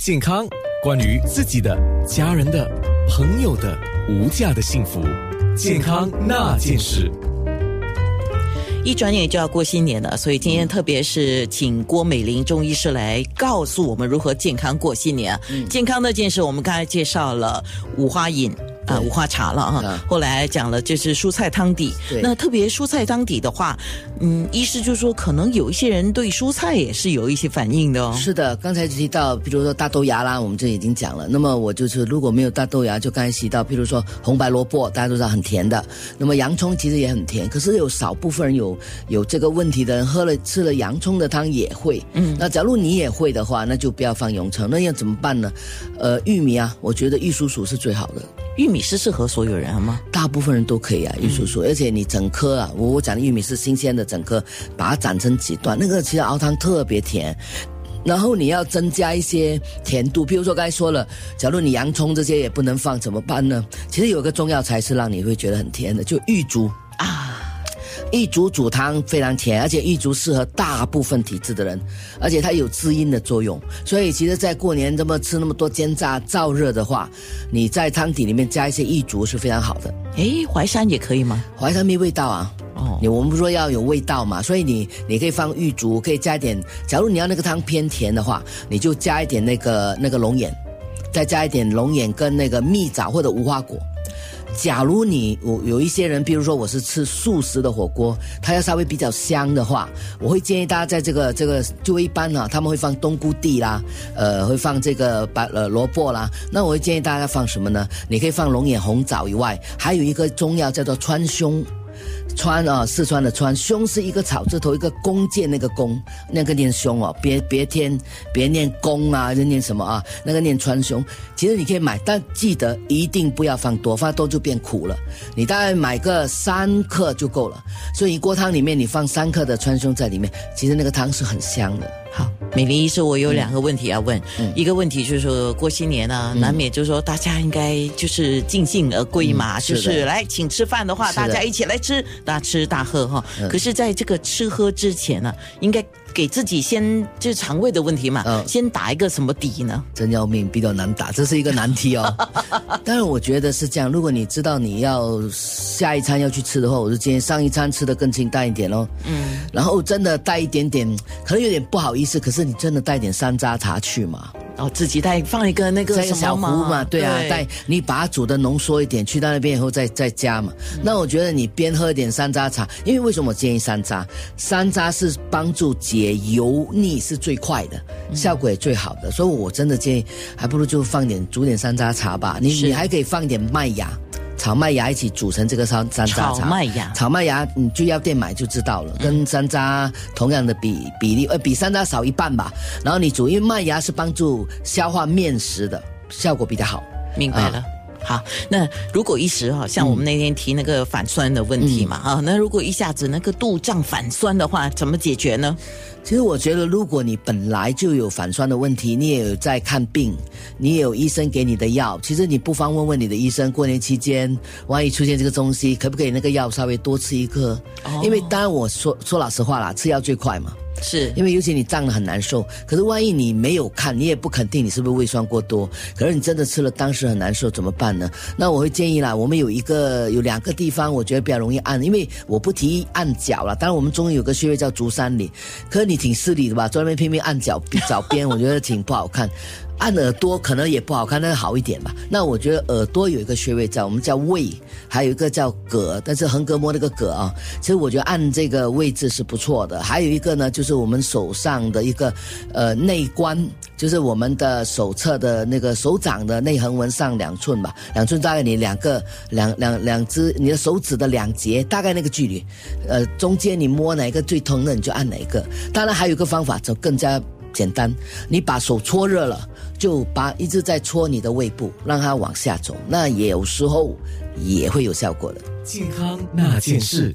健康，关于自己的、家人的、朋友的无价的幸福，健康那件事。一转眼就要过新年了，所以今天特别是请郭美玲中医师来告诉我们如何健康过新年。健康那件事，我们刚才介绍了五花饮。啊，五花茶了啊。后来讲了就是蔬菜汤底。那特别蔬菜汤底的话，嗯，医师就说可能有一些人对蔬菜也是有一些反应的哦。是的，刚才提到，比如说大豆芽啦，我们这已经讲了。那么我就是如果没有大豆芽，就刚才提到，譬如说红白萝卜，大家都知道很甜的。那么洋葱其实也很甜，可是有少部分人有有这个问题的人，喝了吃了洋葱的汤也会。嗯，那假如你也会的话，那就不要放洋葱。那要怎么办呢？呃，玉米啊，我觉得玉蜀黍是最好的。玉米是适合所有人吗？大部分人都可以啊，玉叔叔，而且你整颗啊，我我讲的玉米是新鲜的整颗，把它斩成几段，那个其实熬汤特别甜。然后你要增加一些甜度，比如说刚才说了，假如你洋葱这些也不能放，怎么办呢？其实有个中药材是让你会觉得很甜的，就玉竹啊。玉竹煮汤非常甜，而且玉竹适合大部分体质的人，而且它有滋阴的作用。所以其实，在过年这么吃那么多煎炸燥热的话，你在汤底里面加一些玉竹是非常好的。诶，淮山也可以吗？淮山没味道啊。哦，你我们不说要有味道嘛，所以你你可以放玉竹，可以加一点。假如你要那个汤偏甜的话，你就加一点那个那个龙眼，再加一点龙眼跟那个蜜枣或者无花果。假如你我有一些人，比如说我是吃素食的火锅，它要稍微比较香的话，我会建议大家在这个这个就一般呢，他们会放冬菇地啦，呃，会放这个白呃萝卜啦。那我会建议大家放什么呢？你可以放龙眼、红枣以外，还有一个中药叫做川芎。川啊，四川的川，胸是一个草字头，一个弓箭那个弓，那个念胸哦，别别添，别念弓啊，就念什么啊？那个念川芎。其实你可以买，但记得一定不要放多，放多就变苦了。你大概买个三克就够了。所以一锅汤里面你放三克的川芎在里面，其实那个汤是很香的。好，美玲医生，我有两个问题要问。一个问题就是说过新年呢，难免就是说大家应该就是尽兴而归嘛，就是来请吃饭的话，大家一起来吃，大吃大喝哈。可是，在这个吃喝之前呢，应该。给自己先就是肠胃的问题嘛，嗯，先打一个什么底呢？真要命，比较难打，这是一个难题哦。但是我觉得是这样，如果你知道你要下一餐要去吃的话，我就建议上一餐吃的更清淡一点喽。嗯，然后真的带一点点，可能有点不好意思，可是你真的带点山楂茶去嘛。哦，自己带放一个那个小壶嘛，对啊，带你把它煮的浓缩一点，去到那边以后再再加嘛。那我觉得你边喝一点山楂茶，因为为什么我建议山楂？山楂是帮助解油腻是最快的，效果也最好的，所以我真的建议，还不如就放点煮点山楂茶吧。你你还可以放点麦芽。炒麦芽一起煮成这个山山楂茶。炒麦芽，炒麦芽，你去药店买就知道了，跟山楂同样的比比例，呃，比山楂少一半吧。然后你煮，因为麦芽是帮助消化面食的，效果比较好。明白了。好，那如果一时哈，像我们那天提那个反酸的问题嘛，啊，那如果一下子那个肚胀反酸的话，怎么解决呢？其实我觉得，如果你本来就有反酸的问题，你也有在看病，你也有医生给你的药，其实你不妨问问你的医生，过年期间万一出现这个东西，可不可以那个药稍微多吃一颗？因为当然我说说老实话啦，吃药最快嘛。是因为尤其你胀得很难受，可是万一你没有看，你也不肯定你是不是胃酸过多。可是你真的吃了，当时很难受，怎么办呢？那我会建议啦，我们有一个有两个地方，我觉得比较容易按，因为我不提按脚了。当然我们中医有个穴位叫足三里，可是你挺失礼的吧？专门偏偏按脚脚边，我觉得挺不好看。按耳朵可能也不好看，但是好一点吧。那我觉得耳朵有一个穴位叫我们叫胃，还有一个叫膈，但是横膈膜那个膈啊，其实我觉得按这个位置是不错的。还有一个呢，就是我们手上的一个呃内关，就是我们的手侧的那个手掌的内横纹上两寸吧，两寸大概你两个两两两只你的手指的两节大概那个距离，呃中间你摸哪个最疼的你就按哪个。当然还有一个方法就更加。简单，你把手搓热了，就把一直在搓你的胃部，让它往下走，那有时候也会有效果的。健康那件事。